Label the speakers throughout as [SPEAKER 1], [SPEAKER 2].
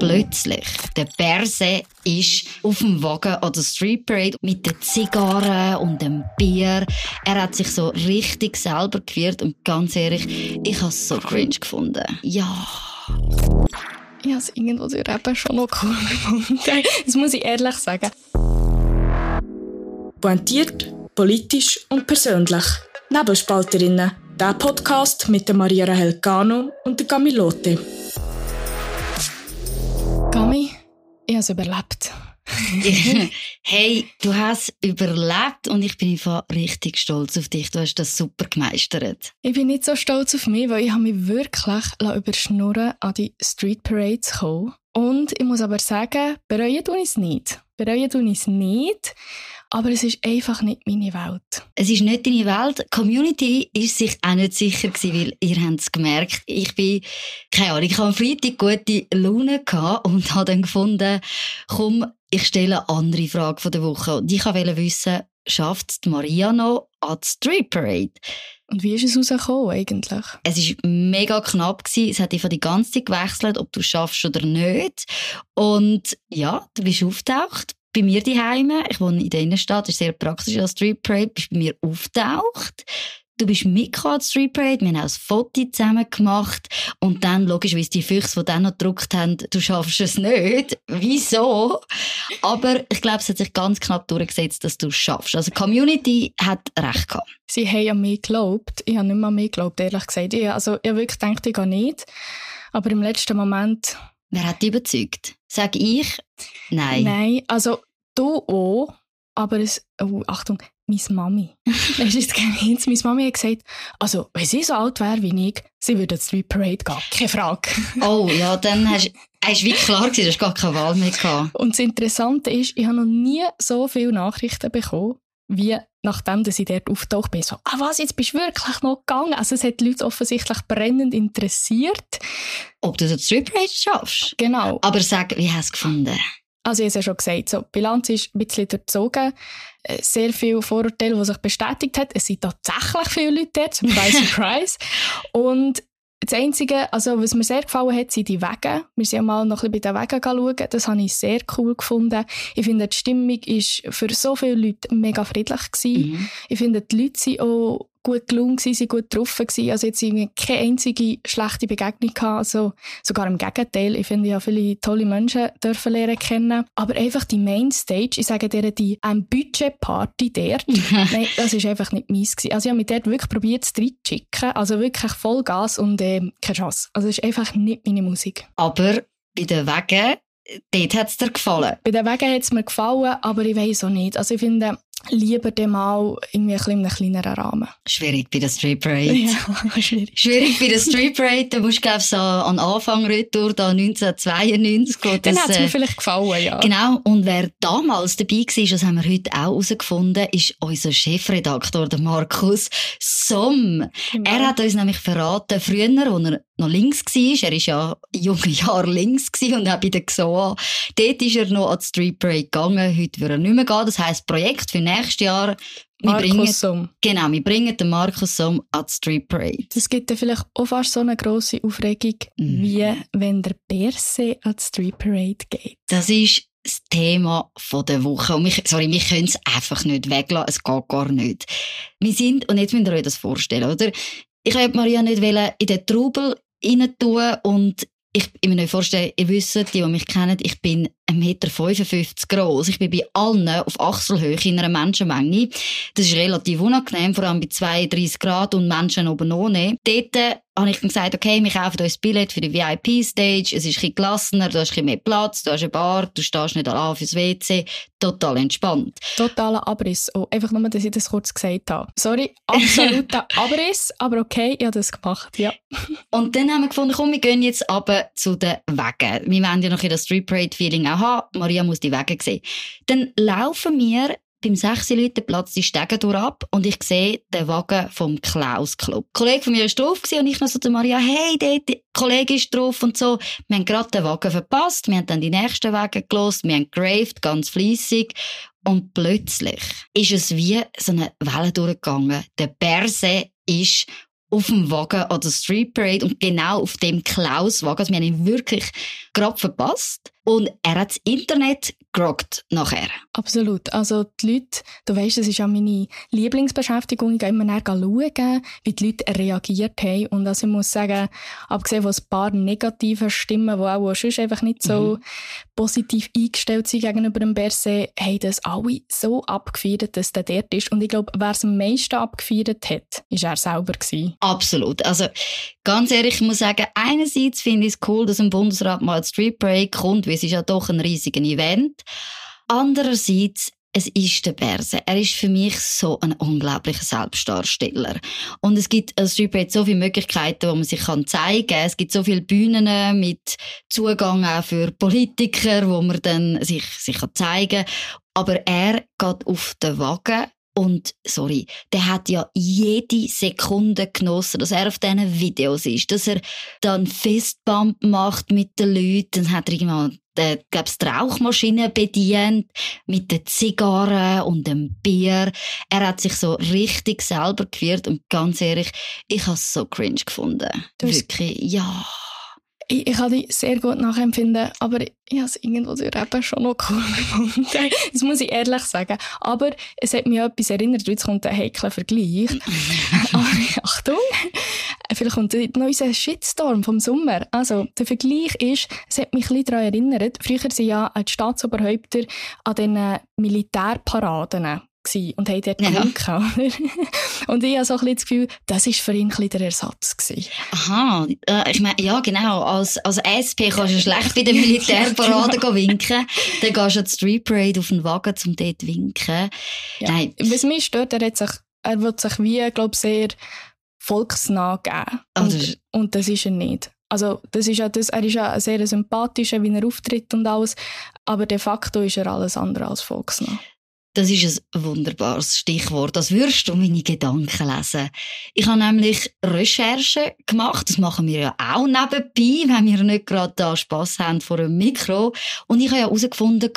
[SPEAKER 1] plötzlich, der Berse ist auf dem Wagen an der Street Parade mit den Zigarren und dem Bier. Er hat sich so richtig selber geführt und ganz ehrlich, ich habe es so cringe gefunden. Ja.
[SPEAKER 2] Ich habe es irgendwo durch eben schon noch cool gefunden. Das muss ich ehrlich sagen.
[SPEAKER 3] Pointiert, politisch und persönlich. Nebelspalterinnen. Der Podcast mit der Maria Rahel Gano und der Camilote.
[SPEAKER 2] Gami, ich habe es überlebt.
[SPEAKER 1] hey, du hast überlebt und ich bin einfach richtig stolz auf dich. Du hast das super gemeistert.
[SPEAKER 2] Ich bin nicht so stolz auf mich, weil ich habe mich wirklich überschnurren an die Street Parades zu Und ich muss aber sagen, bereuen tue ich es nicht. Bereuen tue es nicht. Aber es ist einfach nicht meine Welt.
[SPEAKER 1] Es ist nicht deine Welt. Die Community ist sich auch nicht sicher gewesen, weil ihr habt es gemerkt. Ich bin, keine Ahnung, ich hatte am Freitag gute Laune und habe dann gefunden, komm, ich stelle eine andere Frage von der Woche. Und ich wollte wissen, schafft Maria noch an die Street Parade?
[SPEAKER 2] Und wie ist es rausgekommen eigentlich?
[SPEAKER 1] Es war mega knapp. Gewesen. Es hat einfach die ganze Zeit gewechselt, ob du schaffst oder nicht. Und ja, du bist auftaucht bei mir daheim. Ich wohne in der Innenstadt, ist sehr praktisch als Street Parade, bist bei mir auftaucht. Du bist mitgekommen Street Parade, wir haben auch ein Foto zusammen gemacht und dann, logischerweise, die Füchse, die dann noch gedruckt haben, du schaffst es nicht. Wieso? Aber ich glaube, es hat sich ganz knapp durchgesetzt, dass du es schaffst. Also, die Community hat recht gehabt.
[SPEAKER 2] Sie haben an mich geglaubt. Ich habe nicht mehr an mich geglaubt, ehrlich gesagt. Ich, also, ich habe wirklich gedacht, ich gehe nicht. Aber im letzten Moment
[SPEAKER 1] Wer hat dich überzeugt? Sag ich? Nein.
[SPEAKER 2] Nein, also du auch, aber es, oh, Achtung, meine Mami. ist kein Hinz. Meine Mami hat gesagt, also, wenn sie so alt wäre wie ich, sie würde zur Street Parade gehen. Keine Frage.
[SPEAKER 1] oh, ja, dann hast du wie klar gewesen, du hast gar keine Wahl mehr gehabt.
[SPEAKER 2] Und das Interessante ist, ich habe noch nie so viele Nachrichten bekommen, wie nachdem dass ich dort auftaucht bin, so, ah was, jetzt bist du wirklich noch gegangen? Also es hat die Leute offensichtlich brennend interessiert.
[SPEAKER 1] Ob du das Strip Rage schaffst?
[SPEAKER 2] Genau.
[SPEAKER 1] Aber sag, wie hast du es gefunden?
[SPEAKER 2] Also ich habe es ja schon gesagt, so, die Bilanz ist ein bisschen durchzogen. Äh, sehr viele Vorurteile, die sich bestätigt haben. Es sind tatsächlich viele Leute dort, surprise, surprise. Und das Einzige, also was mir sehr gefallen hat, sind die Wege. Wir sind ja mal noch ein bisschen bei den Wegen schauen. Das habe ich sehr cool gefunden. Ich finde, die Stimmung war für so viele Leute mega friedlich gewesen. Mhm. Ich finde, die Leute sind auch gut gelungen sie gut getroffen gewesen. Also jetzt irgendwie keine einzige schlechte Begegnung gehabt. Also sogar im Gegenteil. Ich finde ja viele tolle Menschen dürfen lernen kennen. Aber einfach die Mainstage, ich sage dir, die ähm, Budget-Party dort, nein, das ist einfach nicht meins gewesen. Also ich habe mich dort wirklich probiert zu schicken. Also wirklich Vollgas und äh, keine Chance. Also es ist einfach nicht meine Musik.
[SPEAKER 1] Aber bei den Wegen, dort hat es dir gefallen?
[SPEAKER 2] Bei den Wegen hat es mir gefallen, aber ich weiß auch nicht. Also ich finde, lieber dem mal irgendwie ein in einem kleineren Rahmen.
[SPEAKER 1] Schwierig bei der Street Parade.
[SPEAKER 2] Ja, schwierig.
[SPEAKER 1] Schwierig bei der Street Parade. Da musst du, glaube so an Anfang Retour, da 1992.
[SPEAKER 2] Dann hat es mir äh, vielleicht gefallen, ja.
[SPEAKER 1] Genau. Und wer damals dabei war, das haben wir heute auch herausgefunden, ist unser Chefredaktor, der Markus Somm. Genau. Er hat uns nämlich verraten, früher, als er noch links war, er war ja junge Jahre links und auch bei der XOA, dort ist er noch an die Street Parade gegangen. Heute würde er nicht mehr gehen. Das heisst, Projekt für nächstes Jahr
[SPEAKER 2] wir Markus bringen.
[SPEAKER 1] Genau, wir bringen den Markus Somm an die Street Parade.
[SPEAKER 2] Es gibt ja vielleicht auch fast so eine grosse Aufregung, mm. wie wenn der Berse an die Street Parade geht.
[SPEAKER 1] Das ist das Thema der Woche. Und wir, sorry, wir können es einfach nicht weglassen. Es geht gar nicht. Wir sind, und jetzt müsst ihr euch das vorstellen, oder? Ich wollte Maria nicht in den Trubel rein tun und ich, ich mir nicht vorstellen, ihr wisst, die, die mich kennen, ich bin 1,55 Meter groß. Ich bin bei allen auf Achselhöhe in einer Menschenmenge. Das ist relativ unangenehm, vor allem bei 32 Grad und Menschen oben ohne. Dort habe ich dann gesagt, okay, wir kaufen uns Billett für die VIP-Stage, es ist ein bisschen gelassener, du hast ein bisschen mehr Platz, du hast eine Bar, du stehst nicht allein fürs WC, total entspannt.
[SPEAKER 2] Totaler Abriss. Oh, einfach nur, dass ich das kurz gesagt habe. Sorry, absoluter Abriss, aber okay, ich habe das gemacht, ja.
[SPEAKER 1] Und dann haben wir gefunden, komm, wir gehen jetzt aber zu den Wegen. Wir wollen ja noch in das Street Parade-Feeling auch haben. Maria muss die Wege sehen. Dann laufen wir beim 6 Leute Platz die Stege durch ab und ich sehe den Wagen vom Klaus Club. Ein Kollege von mir war drauf und ich noch so zu Maria, hey, der Kollege ist drauf und so. Wir haben gerade den Wagen verpasst, wir haben dann die nächsten Wagen gelost, wir haben graved, ganz fleissig und plötzlich ist es wie so eine Welle durchgegangen. Der Berse ist auf dem Wagen an der Street Parade und genau auf dem Klaus-Wagen. Also wir haben ihn wirklich gerade verpasst. Und er hat das Internet gerockt nachher.
[SPEAKER 2] Absolut. Also die Leute, du weißt, das ist ja meine Lieblingsbeschäftigung, ich gehe immer näher schauen, wie die Leute reagiert haben. Und also ich muss sagen, abgesehen von ein paar negativen Stimmen, die auch sonst einfach nicht so mhm. positiv eingestellt sind gegenüber dem Berset, haben das alle so abgefeiert, dass der dort ist. Und ich glaube, wer es am meisten abgefeiert hat, ist er selber gewesen.
[SPEAKER 1] Absolut. Also ganz ehrlich, ich muss sagen, einerseits finde ich es cool, dass ein Bundesrat mal Street Break kommt, weil es ist ja doch ein riesiges Event. Andererseits, es ist der Berse. Er ist für mich so ein unglaublicher Selbstdarsteller. Und es gibt als Street so viele Möglichkeiten, wo man sich kann zeigen kann. Es gibt so viele Bühnen mit Zugang auch für Politiker, wo man dann sich, sich kann zeigen kann. Aber er geht auf den Wagen und, sorry, der hat ja jede Sekunde genossen, dass er auf diesen Videos ist, dass er dann Fistbump macht mit den Leuten, dann hat er irgendwann äh, gab's die Rauchmaschine bedient mit den Zigarren und dem Bier. Er hat sich so richtig selber geführt und ganz ehrlich, ich habe es so cringe gefunden. Wirklich, ja
[SPEAKER 2] ich, ich kann dich sehr gut nachempfinden, aber ich habe es irgendwo durch eben schon noch cool gefunden. Das muss ich ehrlich sagen. Aber es hat mich an etwas erinnert, jetzt kommt ein heikler Vergleich. aber Achtung, vielleicht kommt noch unser Shitstorm vom Sommer. Also, der Vergleich ist, es hat mich ein bisschen daran erinnert, früher sind ja die Staatsoberhäupter an den Militärparaden und haben dort ja. Und ich habe so ein bisschen das Gefühl, das war für ihn ein der Ersatz. Gewesen.
[SPEAKER 1] Aha, äh, ich meine, ja genau, als, als SP kannst du schlecht bei der Militärparade genau. winken, dann gehst du an die Street Parade auf den Wagen, um dort zu winken.
[SPEAKER 2] Ja. Nein. Was mich stört, er, hat sich, er wird sich wie, glaube sehr volksnah geben. Und, und das ist er nicht. Also, das ist ja das, er ist ja sehr sympathisch, wie er auftritt und alles, aber de facto ist er alles andere als volksnah.
[SPEAKER 1] Das ist ein wunderbares Stichwort. Das würdest du meine Gedanken lesen. Ich habe nämlich Recherchen gemacht. Das machen wir ja auch nebenbei, wenn wir nicht gerade da Spass haben vor einem Mikro. Und ich habe ja herausgefunden,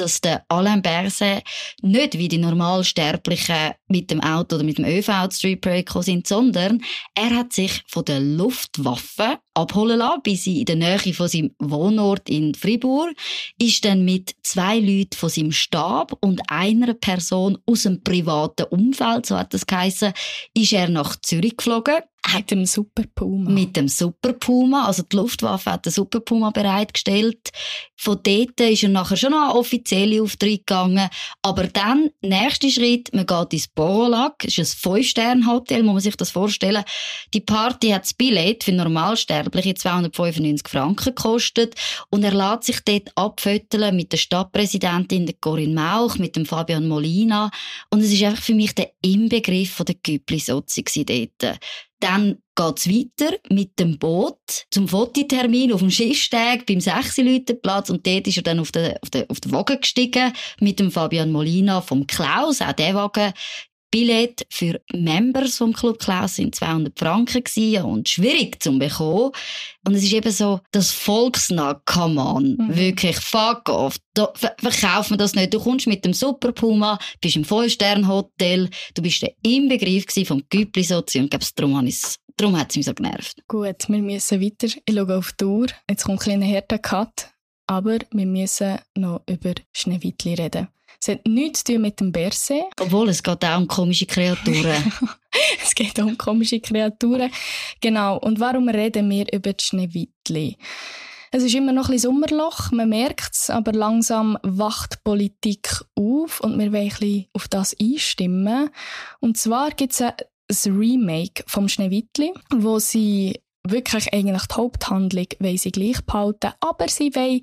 [SPEAKER 1] dass der Alain Berset nicht wie die Normalsterblichen mit dem Auto oder mit dem ÖV zu Street Parade gekommen sind, sondern er hat sich von der Luftwaffe abholen lassen, bis sie in der Nähe von seinem Wohnort in Fribourg, ist dann mit zwei Leuten von seinem Stab und einer Person aus dem privaten Umfeld, so hat das geheißen, ist er nach Zürich geflogen
[SPEAKER 2] mit dem Super Puma.
[SPEAKER 1] Mit dem Super Puma. Also die Luftwaffe hat den Super Puma bereitgestellt. Von dort ist er nachher schon noch offizielle Auftritt gegangen. Aber dann, nächster Schritt, man geht ins Borolac. Das ist ein Fünf-Sterne-Hotel, muss man sich das vorstellen. Die Party hat das Billett für Normalsterbliche 295 Franken gekostet. Und er lässt sich dort abföteln mit der Stadtpräsidentin, Corinne Mauch, mit dem Fabian Molina. Und es ist einfach für mich der Inbegriff von der Güppli-Sozi dort. Dann geht's weiter mit dem Boot zum Fototermin auf dem Schiffsteg beim 6 Platz und dort ist er dann auf den, auf den, auf den Wagen gestiegen mit dem Fabian Molina vom Klaus, auch der Wagen Billett für Members vom Club Klaus sind 200 Franken gewesen und schwierig zu bekommen. Und es ist eben so, das Volksnah, come on, mhm. wirklich, fuck off, da ver verkauft man das nicht. Du kommst mit dem Super Puma, bist im Vollstern-Hotel, du bist der Inbegriff vom Güppli-Sozi und glaubst, darum, darum hat es mich so genervt.
[SPEAKER 2] Gut, wir müssen weiter. Ich schaue auf die Uhr. Jetzt kommt ein kleiner härter Cut. Aber wir müssen noch über Schneewittli reden. Es hat nichts zu tun mit dem Berse.
[SPEAKER 1] Obwohl, es geht auch um komische Kreaturen.
[SPEAKER 2] es geht auch um komische Kreaturen. Genau. Und warum reden wir über die Schneewittli? Es ist immer noch ein Sommerloch, man merkt es, aber langsam wacht die Politik auf und wir wollen ein auf das einstimmen. Und zwar gibt es ein Remake vom Schneewittli, wo sie wirklich eigentlich die Haupthandlung sie gleich behalten, aber sie wollen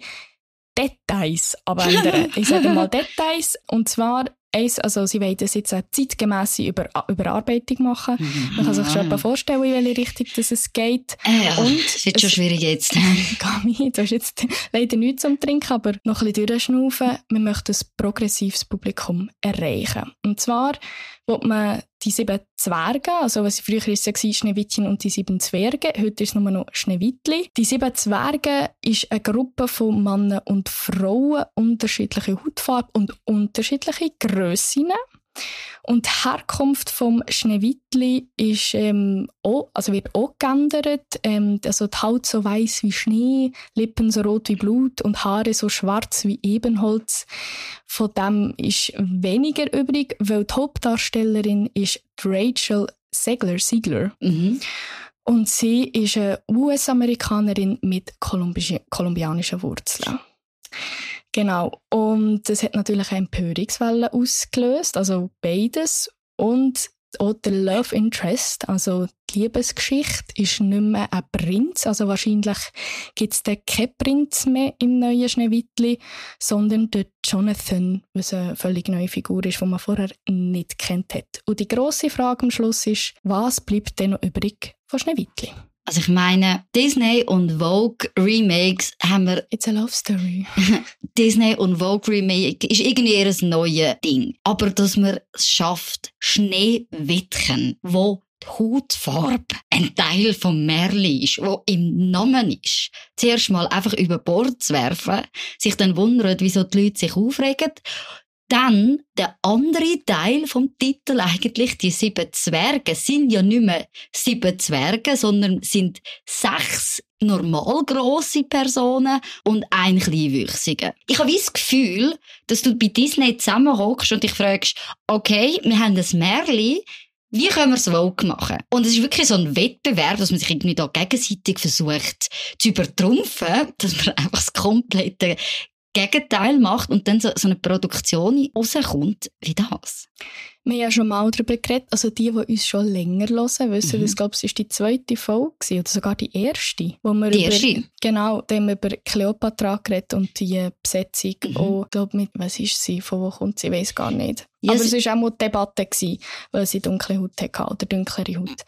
[SPEAKER 2] Details abändern. ich sage mal Details. Und zwar eins, also sie wollen das jetzt eine zeitgemäße Über Überarbeitung machen. Mhm. Man kann sich schon mal vorstellen, in welche Richtung das es geht.
[SPEAKER 1] Äh, ja, und es wird schon schwierig jetzt.
[SPEAKER 2] Gami, du hast jetzt leider nichts zum Trinken, aber noch ein bisschen durchschnaufen. Wir möchten ein progressives Publikum erreichen. Und zwar will man die sieben Zwerge, also was früher war, Schneewittchen und die sieben Zwerge, heute ist es nur noch Schneewittli. Die sieben Zwerge ist eine Gruppe von Männern und Frauen, unterschiedliche Hautfarbe und unterschiedliche Grössinnen. Und die Herkunft vom Schneewittli ist ähm, auch, also wird auch geändert. Ähm, also die Haut so weiß wie Schnee, Lippen so rot wie Blut und Haare so schwarz wie Ebenholz. Von dem ist weniger übrig, weil die Hauptdarstellerin ist Rachel Segler, Siegler.
[SPEAKER 1] Mhm.
[SPEAKER 2] Und sie ist eine US-Amerikanerin mit kolumbianischen Wurzeln. Genau. Und das hat natürlich eine Empörungswelle ausgelöst, also beides. Und auch der Love Interest, also die Liebesgeschichte, ist nicht mehr ein Prinz. Also wahrscheinlich gibt es dann keinen Prinz mehr im neuen Schneewittli, sondern der Jonathan, was eine völlig neue Figur ist, die man vorher nicht kennt hat. Und die grosse Frage am Schluss ist, was bleibt denn noch übrig von Schneewittli?
[SPEAKER 1] Also ich meine, Disney und Vogue Remakes haben wir...
[SPEAKER 2] It's a love story.
[SPEAKER 1] Disney und Vogue Remake ist irgendwie eher ein neues Ding. Aber dass man es schafft, Schneewittchen, wo die Hautfarbe ein Teil vom Märli ist, wo im Namen ist, zuerst mal einfach über Bord zu werfen, sich dann wundern, wieso die Leute sich aufregen dann der andere Teil vom Titel eigentlich, die sieben Zwerge, sind ja nicht mehr sieben Zwerge, sondern sind sechs normal grosse Personen und ein kleinwüchsiger. Ich habe das Gefühl, dass du bei Disney zusammenhockst und dich fragst, okay, wir haben ein Märchen, wie können wir es Vogue machen? Und es ist wirklich so ein Wettbewerb, dass man sich irgendwie da gegenseitig versucht zu übertrumpfen, dass man einfach das komplette Gegenteil macht und dann so, so eine Produktion rauskommt wie das.
[SPEAKER 2] Wir haben ja schon mal darüber geredet, also die, die uns schon länger hören, wissen, mhm. das glaube ich, ist die zweite Folge oder sogar die erste. Wo wir
[SPEAKER 1] die
[SPEAKER 2] über,
[SPEAKER 1] erste?
[SPEAKER 2] Genau, da haben wir über Cleopatra geredet und die Besetzung. Mhm. Auch, glaube mit, was ist sie, von wo kommt sie, ich weiß gar nicht. Yes. Aber es war auch mal Debatte, gewesen, weil sie dunkle Haut hatte oder dunklere Haut.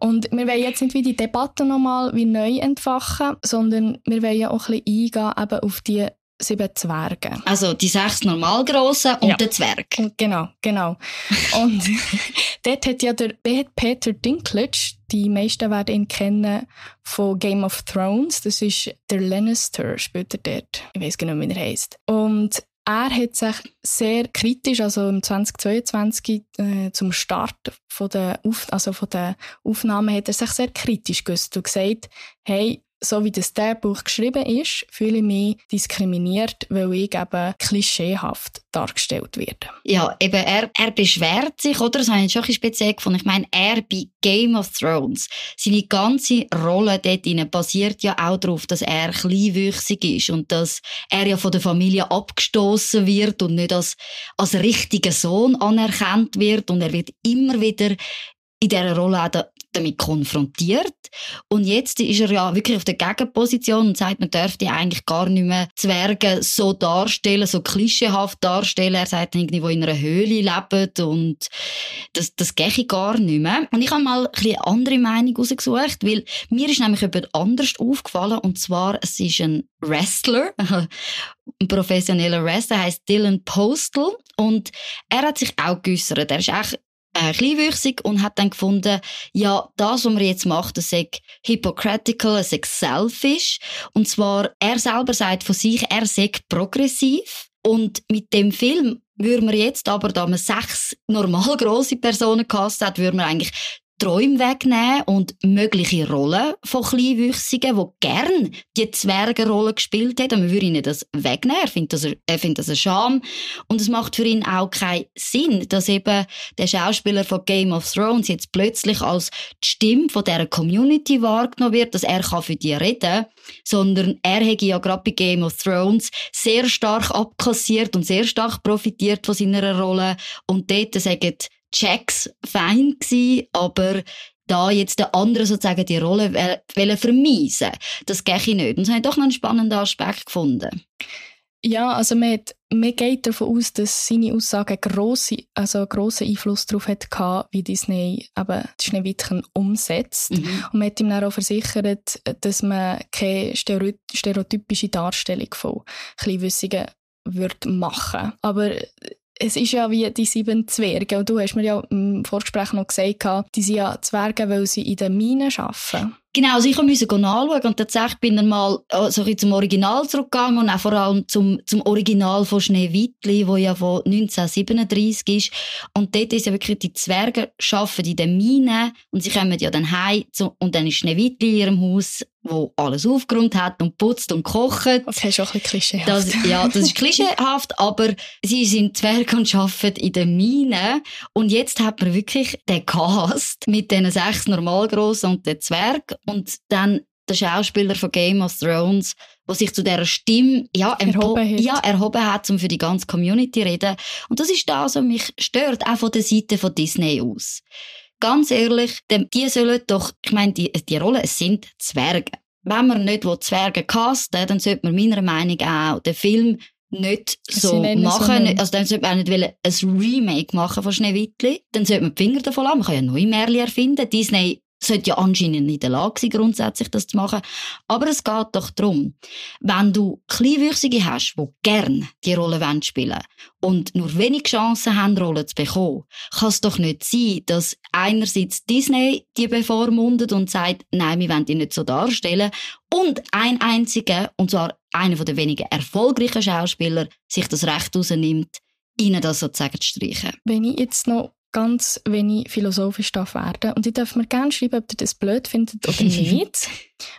[SPEAKER 2] Und wir wollen jetzt nicht wie die Debatte nochmal wie neu entfachen, sondern wir wollen ja auch ein bisschen eingehen eben auf die sieben Zwerge.
[SPEAKER 1] Also die sechs Normalgrossen und ja. der Zwerg.
[SPEAKER 2] Genau, genau. und dort hat ja der Peter Dinklage, die meisten werden ihn kennen von Game of Thrones, das ist der Lannister, spielt er dort. Ich weiß genau, wie er heißt. Und er hat sich sehr kritisch, also im 2022 äh, zum Start von der, Auf also von der Aufnahme, hat er sich sehr kritisch geäußert und gesagt, hey, so wie das Buch geschrieben ist, fühle ich mich diskriminiert, weil ich eben klischeehaft dargestellt werde.
[SPEAKER 1] Ja, eben, er, er beschwert sich, oder? Das habe ich schon ein speziell gefunden. Ich meine, er bei Game of Thrones, seine ganze Rolle dort drin basiert ja auch darauf, dass er kleinwüchsig ist und dass er ja von der Familie abgestoßen wird und nicht als, als richtiger Sohn anerkannt wird und er wird immer wieder in dieser Rolle auch damit konfrontiert. Und jetzt ist er ja wirklich auf der Gegenposition und sagt, man dürfte eigentlich gar nicht mehr Zwerge so darstellen, so klischeehaft darstellen. Er sagt irgendwie, wo in einer Höhle leben und das, das gehe gar nicht mehr. Und ich habe mal ein eine andere Meinung rausgesucht, weil mir ist nämlich jemand anders aufgefallen und zwar, es ist ein Wrestler, ein professioneller Wrestler, heißt Dylan Postal und er hat sich auch geäussert. Er ist echt äh, kleinwüchsig und hat dann gefunden, ja, das, was man jetzt macht, das ist hypocritical, es ist selfish. Und zwar, er selber sagt von sich, er sei progressiv. Und mit dem Film würde man jetzt aber, da man sechs normal grosse Personen gehasst hat, würde man eigentlich Träume wegnehmen und mögliche Rollen von Kleinwüchsigen, die gern die Zwergenrolle gespielt haben. Man würde ihnen das wegnehmen. Er findet das, er findet das eine Scham. Und es macht für ihn auch keinen Sinn, dass eben der Schauspieler von Game of Thrones jetzt plötzlich als die Stimme von dieser Community wahrgenommen wird, dass er kann für die reden sondern er hätte ja gerade bei Game of Thrones sehr stark abkassiert und sehr stark profitiert von seiner Rolle. Und dort sagen Checks fein gewesen, aber da jetzt der andere sozusagen die Rolle wollen vermeisen, das gehe ich nicht. Und das habe ich doch noch einen spannenden Aspekt gefunden.
[SPEAKER 2] Ja, also man, hat, man geht davon aus, dass seine Aussage grosse, also grossen Einfluss darauf hat wie Disney eben die Schneewittchen umsetzt. Mhm. Und man hat ihm dann auch versichert, dass man keine stereotypische Darstellung von Kleinwüssigen wird machen. Aber es ist ja wie die sieben Zwerge. Und du hast mir ja im Vorgespräch noch gesagt, die sind ja Zwerge, weil sie in den Minen arbeiten.
[SPEAKER 1] Genau, also ich musste nachschauen und tatsächlich bin dann mal äh, so ein zum Original zurückgegangen und auch vor allem zum, zum Original von Schneewittli, wo ja von 1937 ist. Und dort ist ja wirklich, die Zwerge arbeiten in den Minen und sie kommen ja dann heim und dann ist Schneewittli in ihrem Haus wo alles aufgeräumt hat und putzt und kocht.
[SPEAKER 2] Das ist auch ein bisschen klischeehaft.
[SPEAKER 1] Das, ja, das ist klischeehaft, aber sie sind Zwerge und arbeiten in den Minen. Und jetzt hat man wirklich den Cast mit den sechs Normalgrossen und den Zwerg und dann der Schauspieler von Game of Thrones, der sich zu dieser Stimme ja, erhoben, hat. ja, erhoben hat, um für die ganze Community zu reden. Und das ist das, was mich stört, auch von der Seite von Disney aus ganz ehrlich, die sollen doch, ich meine, die, die Rollen, es sind Zwerge. Wenn man nicht Zwerge casten dann sollte man meiner Meinung nach auch den Film nicht so machen. So also dann sollte man auch nicht ein Remake machen von Schneewittli. Dann sollte man die Finger davon haben. Man kann ja neue Märchen erfinden. Disney sollte ja anscheinend nicht in der Lage sein, grundsätzlich das zu machen. Aber es geht doch darum, wenn du Kleinwüchsige hast, die gern die Rolle spielen und nur wenig Chancen haben, Rollen zu bekommen, kann es doch nicht sein, dass einerseits Disney die bevormundet und sagt, nein, wir wollen die nicht so darstellen und ein einziger, und zwar einer der wenigen erfolgreichen Schauspieler, sich das Recht rausnimmt, ihnen das sozusagen zu streichen.
[SPEAKER 2] Wenn ich jetzt noch ganz wenig philosophisch darf werden. Und ich darf mir gerne schreiben, ob ihr das blöd findet oder nicht.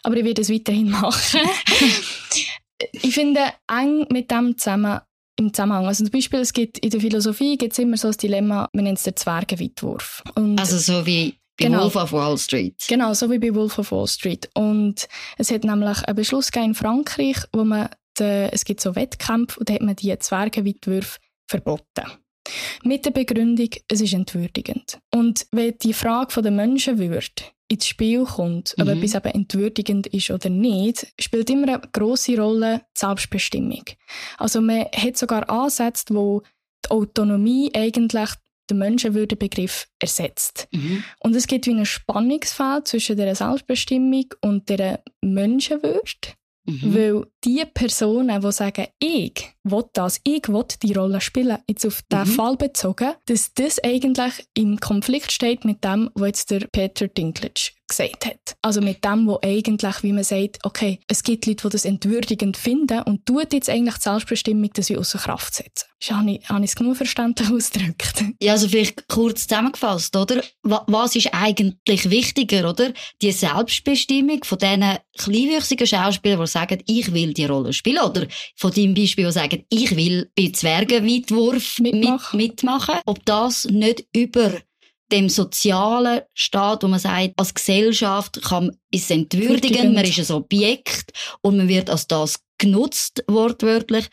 [SPEAKER 2] Aber ich werde es weiterhin machen. ich finde eng mit dem zusammen im Zusammenhang. Also zum Beispiel, es gibt in der Philosophie gibt es immer so ein Dilemma, man nennt es den Zwergenweitwurf.
[SPEAKER 1] also so wie bei genau, Wolf of Wall Street.
[SPEAKER 2] Genau, so wie bei Wolf of Wall Street. Und es hat nämlich einen Beschluss in Frankreich, wo man, de, es gibt so Wettkämpfe und da hat man die Zwergenweitwürfe verboten. Mit der Begründung, es ist entwürdigend. Und wenn die Frage der Menschenwürde ins Spiel kommt, ob mhm. etwas eben entwürdigend ist oder nicht, spielt immer eine grosse Rolle die Selbstbestimmung. Also man hat sogar Ansätze, wo die Autonomie eigentlich den Menschenwürdebegriff ersetzt. Mhm. Und es gibt wie ein Spannungsfeld zwischen der Selbstbestimmung und der Menschenwürde. Mhm. Weil die Personen, die sagen, ich will das, ich will die Rolle spielen, jetzt auf diesen mhm. Fall bezogen, dass das eigentlich im Konflikt steht mit dem, was jetzt der Peter Dinklage gesagt hat. Also mit dem, wo eigentlich, wie man sagt, okay, es gibt Leute, die das entwürdigend finden und tut jetzt eigentlich die Selbstbestimmung, dass sie außer Kraft setzen. Habe ich, habe ich es genug verständlich ausgedrückt?
[SPEAKER 1] Ja, also vielleicht kurz zusammengefasst, oder? Was ist eigentlich wichtiger, oder? Die Selbstbestimmung von diesen kleinwüchsigen Schauspielern, die sagen, ich will die Rolle spielen, oder von deinem Beispiel, die sagen, ich will bei Zwergenweitwurf mitmachen. Mit, mitmachen. Ob das nicht über dem sozialen Staat, wo man sagt, als Gesellschaft kann es entwürdigen, man ist ein Objekt und man wird als das genutzt, wortwörtlich,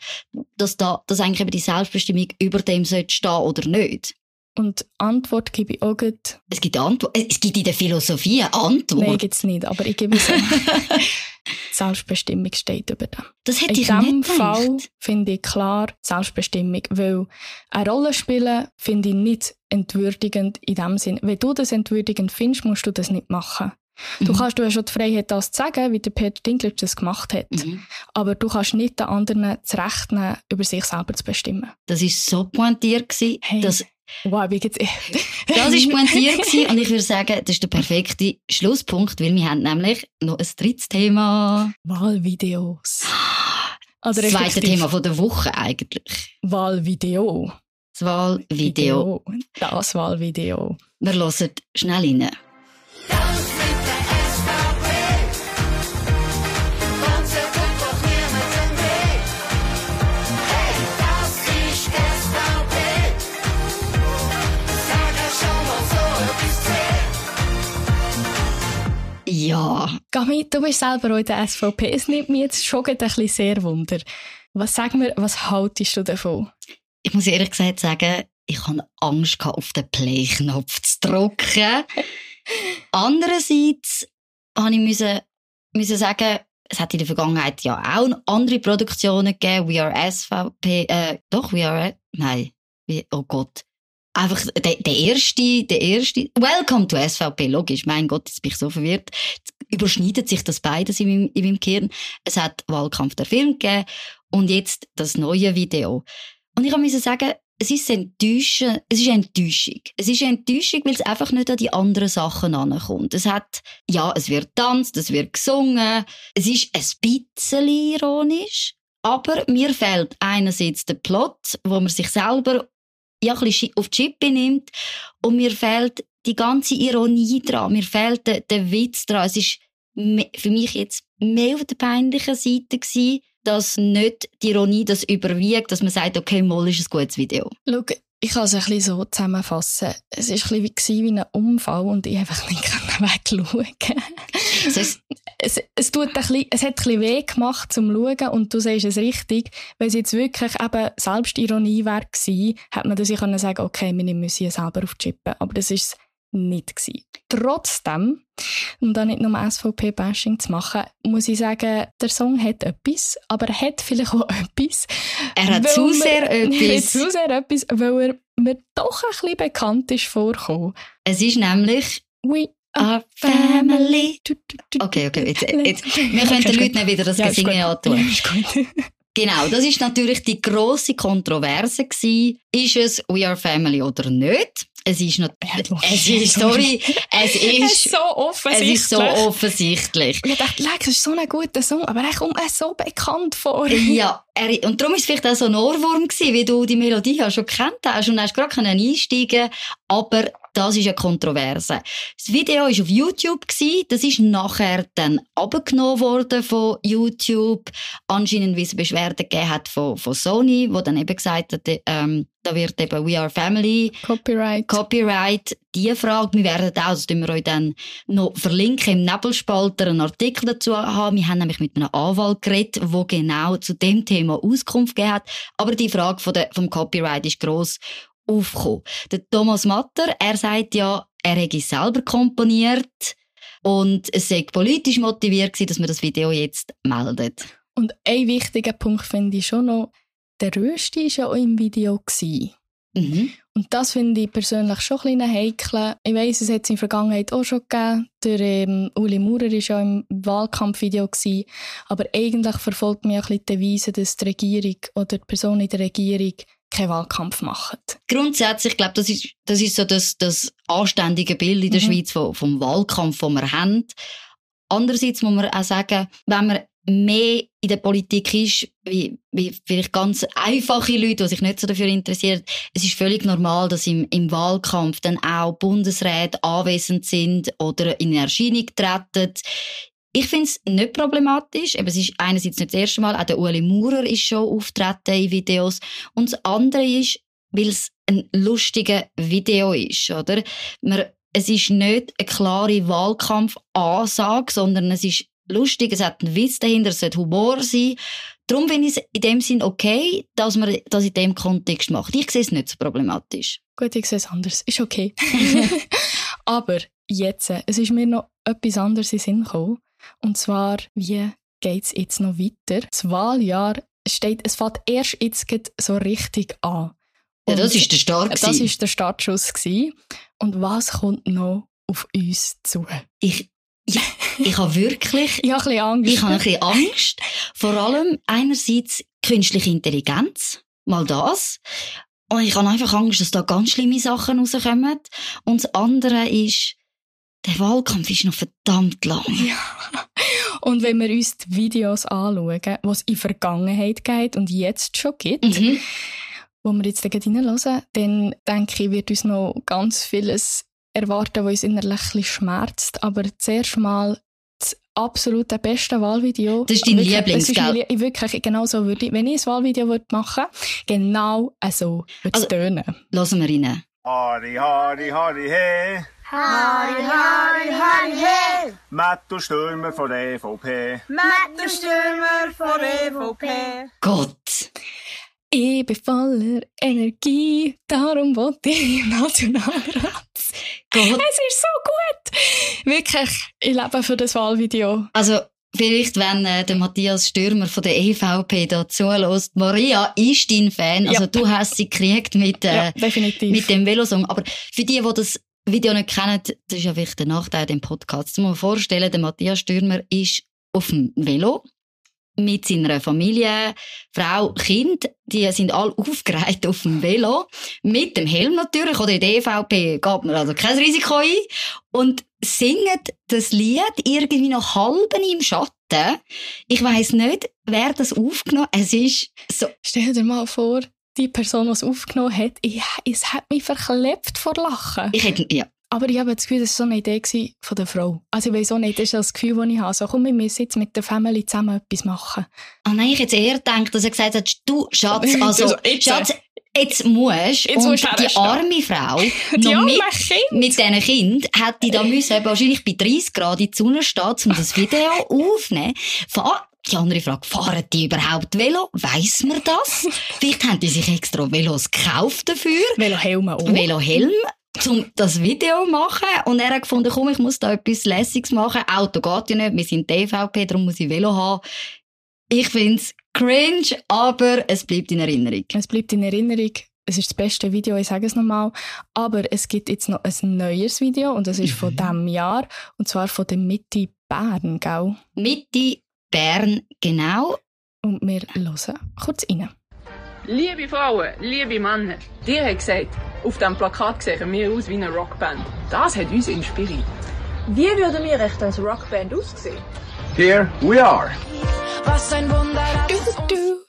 [SPEAKER 1] dass da, dass eigentlich eben die Selbstbestimmung über dem sollte stehen oder nicht.
[SPEAKER 2] Und Antwort gebe ich auch gut.
[SPEAKER 1] Es gibt Antwort. Es gibt in der Philosophie eine Antwort.
[SPEAKER 2] Nein, gibt es nicht, aber ich gebe es Selbstbestimmung steht über dem.
[SPEAKER 1] Das hätte in
[SPEAKER 2] diesem Fall finde ich klar Selbstbestimmung, weil eine Rolle spielen finde ich nicht entwürdigend in dem Sinn. Wenn du das entwürdigend findest, musst du das nicht machen. Du mhm. kannst du hast schon die Freiheit, das zu sagen, wie der Peter Dinklage das gemacht hat. Mhm. Aber du kannst nicht den anderen das Recht nehmen, über sich selber zu bestimmen.
[SPEAKER 1] Das war so pointiert, hey. dass
[SPEAKER 2] Wow, wie geht's?
[SPEAKER 1] das war pointiert und ich würde sagen, das ist der perfekte Schlusspunkt, weil wir haben nämlich noch ein drittes Thema.
[SPEAKER 2] Wahlvideos.
[SPEAKER 1] das zweite Thema von der Woche eigentlich.
[SPEAKER 2] Wahlvideo.
[SPEAKER 1] Das Wahlvideo.
[SPEAKER 2] Das Wahlvideo.
[SPEAKER 1] Wir hören schnell rein.
[SPEAKER 2] Gami, du bist selber auch in der SVP. Es nimmt mich jetzt schon ein bisschen sehr Wunder. Was sag mir, was haltest du davon?
[SPEAKER 1] Ich muss ehrlich gesagt sagen, ich hatte Angst, auf den Play-Knopf zu drücken. Andererseits habe ich müssen, müssen sagen, es hat in der Vergangenheit ja auch andere Produktionen gegeben. We Are SVP, äh, doch, We Are, nein, oh Gott einfach der, der erste, der erste, Welcome to SVP, logisch, mein Gott, jetzt bin ich so verwirrt. Überschneidet sich das beides in meinem, in meinem Gehirn. Es hat Wahlkampf der Film gegeben und jetzt das neue Video. Und ich musste sagen, es ist Enttäuschen, es ist Enttäuschung. Es ist Enttäuschung, weil es einfach nicht an die anderen Sachen ankommt. Es hat, ja, es wird tanzt, es wird gesungen, es ist ein bisschen ironisch, aber mir fehlt einerseits der Plot, wo man sich selber ja, ein bisschen auf die Chippe nimmt und mir fehlt die ganze Ironie dran, mir fehlt der, der Witz dran. Es ist für mich jetzt mehr auf der peinlichen Seite gewesen, dass nicht die Ironie das überwiegt, dass man sagt, okay, mal ist ein gutes Video.
[SPEAKER 2] Schau, ich kann es ein bisschen so zusammenfassen. Es war ein bisschen wie ein Unfall und ich einfach nicht wegschauen. es, es, es, tut ein bisschen, es hat ein bisschen weh gemacht zum Schauen und du sagst es richtig. Wenn es jetzt wirklich eben Selbstironie wäre gewesen, hätte man das ja können sagen, okay, wir müssen hier selber aufchippen. Aber das ist nicht gewesen. Trotzdem, um da nicht nur SVP-Bashing zu machen, muss ich sagen, der Song hat etwas, aber er hat vielleicht auch etwas.
[SPEAKER 1] Er hat zu sehr etwas.
[SPEAKER 2] Er hat zu sehr etwas, weil er mir doch ein bisschen bekannt ist vorgekommen.
[SPEAKER 1] Es ist nämlich
[SPEAKER 2] We
[SPEAKER 1] are family. Okay, okay, jetzt, jetzt. wir können den Leuten nicht wieder das ja, Gesingen antun. Ja, Genau, das ist natürlich die große Kontroverse gewesen. Ist es We Are Family oder nicht? Es ist noch, es ist, sorry, es ist,
[SPEAKER 2] es ist so offensichtlich.
[SPEAKER 1] Es ist so offensichtlich.
[SPEAKER 2] ich dachte, leck, es ist so ein guter Song, aber er kommt mir so bekannt vor.
[SPEAKER 1] Ja, er, und darum ist es vielleicht auch so ein Ohrwurm gewesen, wie du die Melodie ja schon kennt hast und hast gerade einsteigen aber das ist eine Kontroverse. Das Video war auf YouTube, gewesen, das ist nachher dann abgenommen worden von YouTube. Anscheinend, wie es Beschwerden gegeben hat von, von Sony, wo dann eben gesagt hat, ähm, da wird eben We Are Family.
[SPEAKER 2] Copyright.
[SPEAKER 1] Copyright. Die Frage, wir werden auch, das wir euch dann noch verlinken, im Nebelspalter einen Artikel dazu haben. Wir haben nämlich mit einem Anwalt geredet, der genau zu dem Thema Auskunft gegeben hat. Aber die Frage von der, vom Copyright ist gross aufgekommen. Der Thomas Matter, er sagt ja, er hätte selber komponiert und es sei politisch motiviert gewesen, dass man das Video jetzt meldet.
[SPEAKER 2] Und ein wichtiger Punkt finde ich schon noch, der Rösti war ja auch im Video. Mhm. Und das finde ich persönlich schon ein bisschen heikel. Ich weiss, es hat es in der Vergangenheit auch schon gegeben. Der ähm, Uli Maurer war ja im Wahlkampfvideo. Gewesen. Aber eigentlich verfolgt mich auch ein bisschen die Devise, dass die Regierung oder die Person in der Regierung keinen Wahlkampf machen.
[SPEAKER 1] Grundsätzlich, ich glaube, das ist, das ist so das, das anständige Bild in der mhm. Schweiz vom, vom Wahlkampf, den wir haben. Andererseits muss man auch sagen, wenn man mehr in der Politik ist, wie, wie vielleicht ganz einfache Leute, die sich nicht so dafür interessieren. Es ist völlig normal, dass im, im Wahlkampf dann auch Bundesräte anwesend sind oder in Erscheinung treten. Ich finde es nicht problematisch. Eben, es ist einerseits nicht das erste Mal, auch der Ueli Maurer ist schon auftreten in Videos. Und das andere ist, weil es ein lustiges Video ist, oder? Man, es ist nicht eine klare Wahlkampfansage, sondern es ist lustig, es hat einen Witz dahinter, es soll Humor sein. Darum finde ich es in dem Sinn okay, dass man das in dem Kontext macht. Ich sehe es nicht so problematisch.
[SPEAKER 2] Gut, ich sehe es anders. Ist okay. Aber jetzt, es ist mir noch etwas anderes in den Sinn gekommen. Und zwar, wie geht es jetzt noch weiter? Das Wahljahr steht, es fängt erst jetzt so richtig an.
[SPEAKER 1] Und ja, das ist der Start.
[SPEAKER 2] Das ist der Startschuss gewesen. Und was kommt noch auf uns zu?
[SPEAKER 1] Ich, ich, ich habe wirklich,
[SPEAKER 2] ich habe ein bisschen Angst.
[SPEAKER 1] Ich habe ein bisschen Angst. Vor allem einerseits künstliche Intelligenz. Mal das. Und ich habe einfach Angst, dass da ganz schlimme Sachen rauskommen. Und das andere ist, der Wahlkampf ist noch verdammt lang.
[SPEAKER 2] Ja. Und wenn wir uns die Videos anschauen, die es in der Vergangenheit geht und jetzt schon gibt, mhm. wo wir jetzt reinhören, dann denke ich, wird uns noch ganz vieles erwarten, was uns innerlich schmerzt. Aber zuerst mal das absolute beste Wahlvideo.
[SPEAKER 1] Das ist dein Lieblings,
[SPEAKER 2] gell? Wirklich, genau so würde ich, wenn ich ein Wahlvideo machen würde, genau so würde es also, tönen.
[SPEAKER 1] Hören wir rein.
[SPEAKER 4] Hardy, hardy, hardy, hey.
[SPEAKER 5] Harry, Harry, Harry, hey!
[SPEAKER 4] Matto Stürmer von der EVP.
[SPEAKER 5] Matto Stürmer von der EVP.
[SPEAKER 1] Gott!
[SPEAKER 2] Ich bin voller Energie, darum wollte ich Nationalrat. Gott. Es ist so gut! Wirklich, ich lebe für das Wahlvideo.
[SPEAKER 1] Also, Vielleicht, wenn äh, der Matthias Stürmer von der EVP da zulässt. Maria ist dein Fan. Also, ja. du hast sie gekriegt mit, äh, ja, mit dem Velosong. Aber für die, die das Video nicht kennen, das ist ja vielleicht der Nachteil dem Podcast. Ich muss vorstellen, der Matthias Stürmer ist auf dem Velo mit seiner Familie, Frau, Kind, die sind alle aufgereiht auf dem Velo, mit dem Helm natürlich, oder in der EVP geht man also kein Risiko ein, und singen das Lied irgendwie noch halben im Schatten. Ich weiss nicht, wer das aufgenommen hat. Es ist so,
[SPEAKER 2] Stell dir mal vor, die Person, die es aufgenommen hat, ich, es hat mich verklebt vor Lachen.
[SPEAKER 1] ich hätte, ja,
[SPEAKER 2] Aber ich habe das Gefühl, das war so eine Idee von der Frau. Also ich weiß auch nicht, das ist das Gefühl, das ich habe. So, komm, wir müssen jetzt mit der Family zusammen etwas machen.
[SPEAKER 1] Oh nein, ich hätte eher gedacht, dass er gesagt hat, du, Schatz, also,
[SPEAKER 2] Also, jetzt,
[SPEAKER 1] Schatz, jetzt musst
[SPEAKER 2] Jetzt
[SPEAKER 1] und
[SPEAKER 2] musst du
[SPEAKER 1] die arme Frau
[SPEAKER 2] Die
[SPEAKER 1] noch
[SPEAKER 2] arme
[SPEAKER 1] mit,
[SPEAKER 2] Kind.
[SPEAKER 1] mit diesen Kind hätte da müssen wahrscheinlich bei 30 Grad in die Sonne stehen, um das Video aufzunehmen. Die andere Frage, fahren die überhaupt Velo? Weiss man das? Vielleicht haben die sich extra Velos gekauft dafür.
[SPEAKER 2] Velohelme auch.
[SPEAKER 1] Velohelm, um das Video zu machen. Und er hat gefunden, komm, ich muss da etwas Lässiges machen. Auto geht ja nicht, wir sind DVP, darum muss ich Velo haben. Ich find's cringe, aber es bleibt in Erinnerung.
[SPEAKER 2] Es bleibt in Erinnerung. Es ist das beste Video, ich sage es nochmal. Aber es gibt jetzt noch ein neues Video und das ist von diesem Jahr. Und zwar von der Mitte Bern, gell?
[SPEAKER 1] Mitte Bern, genau.
[SPEAKER 2] Und wir hören kurz rein.
[SPEAKER 6] Liebe Frauen, liebe Männer, dir hat gesagt, auf diesem Plakat sehen wir aus wie eine Rockband. Das hat uns inspiriert.
[SPEAKER 5] Wie würden wir echt als Rockband aussehen?
[SPEAKER 4] Here we are.
[SPEAKER 2] Du, du, du, du.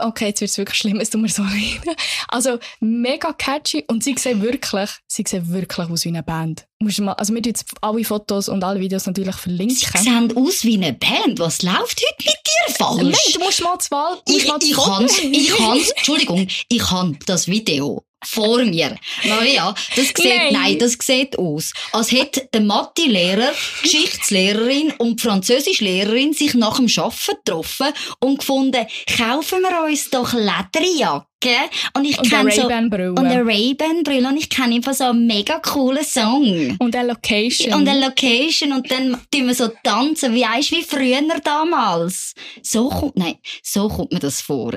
[SPEAKER 2] Okay, jetzt wird es wirklich schlimm, es tut mir so leid. Also, mega catchy und sie sehen wirklich, sie sehen wirklich aus wie eine Band. Musst du mal, also wir jetzt alle Fotos und alle Videos natürlich
[SPEAKER 1] Sie
[SPEAKER 2] verlinken.
[SPEAKER 1] sehen aus wie eine Band. Was läuft heute mit dir falsch?
[SPEAKER 2] Nein, du musst mal musst
[SPEAKER 1] Ich, ich,
[SPEAKER 2] Wahl-
[SPEAKER 1] hans, ich hans, Entschuldigung, ich han das Video vor mir. Maria, das sieht,
[SPEAKER 2] Nein.
[SPEAKER 1] nein, das sieht aus, als hätte der Mathe-Lehrer, Geschichtslehrerin und Französischlehrerin sich nach dem Arbeiten getroffen und gefunden, kaufen wir uns doch Lederjacke. Und ich
[SPEAKER 2] Und eine
[SPEAKER 1] kenne so,
[SPEAKER 2] Ray-Ban-Brille.
[SPEAKER 1] und eine Ray-Ban-Brille und ich kenne einfach so einen mega coolen Song.
[SPEAKER 2] Und eine Location.
[SPEAKER 1] Und eine Location und dann tun wir so tanzen, wie weißt, wie früher damals. So kommt, nein, so kommt mir das vor.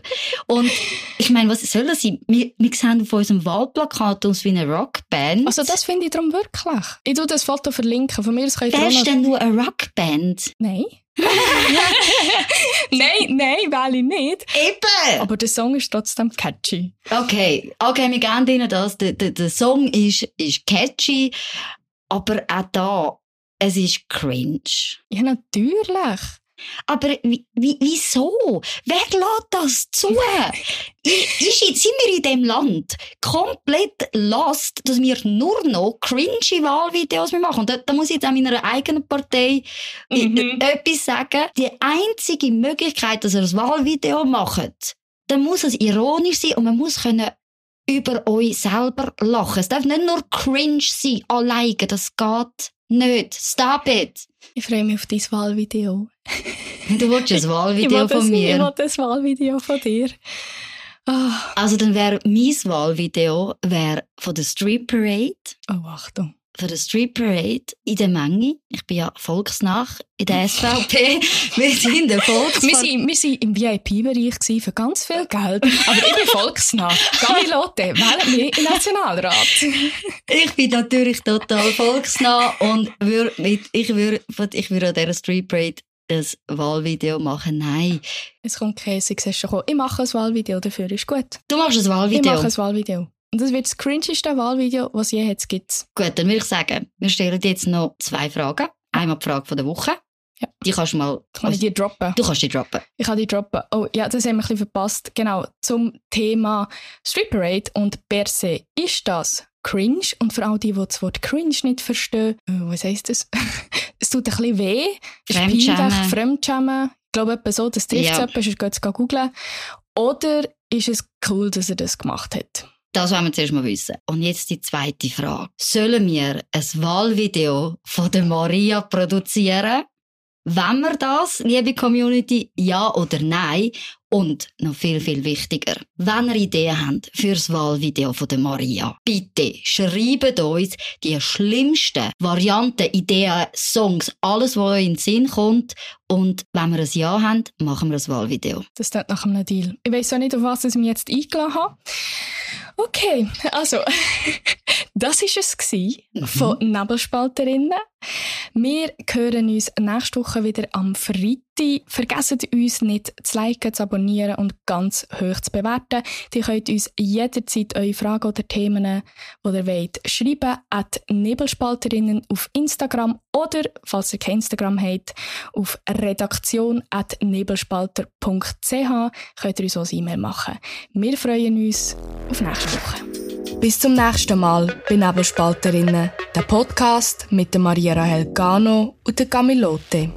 [SPEAKER 1] Und ich meine, was soll das sein? Wir, wir sehen auf unserem Wahlplakat aus wie eine Rockband.
[SPEAKER 2] also das finde ich darum wirklich. Ich tue das Foto verlinken. Von mir könnt ihr
[SPEAKER 1] Wer ist denn nur eine Rockband?
[SPEAKER 2] Nein. nein, nein, will ich nicht.
[SPEAKER 1] Eben!
[SPEAKER 2] Aber der Song ist trotzdem catchy.
[SPEAKER 1] Okay, okay, wir geben Ihnen das. Der, der, der Song ist, ist catchy, aber auch da, es ist cringe.
[SPEAKER 2] Ja, natürlich.
[SPEAKER 1] Aber wie, wie, wieso? Wer lässt das zu? Ich- jetzt, sind wir in dem Land komplett lost, dass wir nur noch cringy Wahlvideos machen? Und da, da muss ich jetzt auch meiner eigenen Partei äh,
[SPEAKER 2] Mhm.
[SPEAKER 1] etwas sagen. Die einzige Möglichkeit, dass ihr ein Wahlvideo macht, dann muss es ironisch sein und man muss können über euch selber lachen. Es darf nicht nur cringe sein, alleine. Das geht nicht. Stop it.
[SPEAKER 2] Ich freue mich auf dein Wahlvideo.
[SPEAKER 1] Du willst ein Wahlvideo von mir.
[SPEAKER 2] Ich will das Wahlvideo von dir. Ah.
[SPEAKER 1] Also dann wäre mein Wahlvideo wär von der Street Parade,
[SPEAKER 2] Oh, Achtung.
[SPEAKER 1] Von der Street Parade in der Menge. Ich bin ja volksnach in der SVP. Wir sind der
[SPEAKER 2] Wir sind, wir sind im VIP-Bereich für ganz viel Geld. Aber ich bin volksnah. Gamilote, wählen mich den Nationalrat.
[SPEAKER 1] Ich bin natürlich total volksnah und würd mit, ich würde ich würd an dieser Street Parade ein Wahlvideo machen. Nein.
[SPEAKER 2] Es kommt Käse, du schon. Ich mache ein Wahlvideo dafür, ist gut.
[SPEAKER 1] Du machst ein
[SPEAKER 2] Ich
[SPEAKER 1] Wahlvideo.
[SPEAKER 2] mache ein Wahlvideo. Und das wird das cringeste Wahlvideo, was je jetzt gibt.
[SPEAKER 1] Gut, dann würde ich sagen, wir stellen dir jetzt noch zwei Fragen. Einmal die Frage von der Woche.
[SPEAKER 2] Ja.
[SPEAKER 1] Die kannst du mal...
[SPEAKER 2] Kann ich die droppen?
[SPEAKER 1] du kannst die droppen.
[SPEAKER 2] Ich kann die droppen. Oh, ja, das haben wir ein bisschen verpasst. Genau, zum Thema Street Parade und per se. Ist das cringe? Und für all die, die das Wort cringe nicht verstehen, äh, was heisst das? es tut ein bisschen weh.
[SPEAKER 1] Fremdschämen.
[SPEAKER 2] Fremdschämen. Ich glaube etwa so, das trifft es
[SPEAKER 1] Ja.
[SPEAKER 2] etwa, sonst geht es googeln. Oder ist es cool, dass er das gemacht hat?
[SPEAKER 1] Das wollen wir zuerst mal wissen. Und jetzt die zweite Frage. Sollen wir ein Wahlvideo von der Maria produzieren? Wenn wir das, liebe Community, ja oder nein? Und noch viel, viel wichtiger, wenn ihr Ideen habt für das Wahlvideo von der Maria, bitte schreibt uns die schlimmsten Varianten, Ideen, Songs, alles, was euch in den Sinn kommt. Und wenn wir ein Ja haben, machen wir ein Wahlvideo.
[SPEAKER 2] Das tut nach einem Deal. Ich weiß auch nicht, auf was ich mich jetzt eingeladen habe. Okay, also, das war es gewesen von Nebelspalterinnen. Wir hören uns nächste Woche wieder am Freitag. Vergesst uns nicht zu liken, zu abonnieren und ganz hoch zu bewerten. Ihr könnt uns jederzeit eure Fragen oder Themen, die ihr wollt, schreiben at Nebelspalterinnen auf Instagram oder, falls ihr kein Instagram habt, auf redaktion at nebelspalter.ch könnt ihr uns auch E-Mail machen. Wir freuen uns auf nächste Woche. Bis zum nächsten Mal bei Nebelspalterinnen, der Podcast mit der Maria Rahel Gano und der Camilote.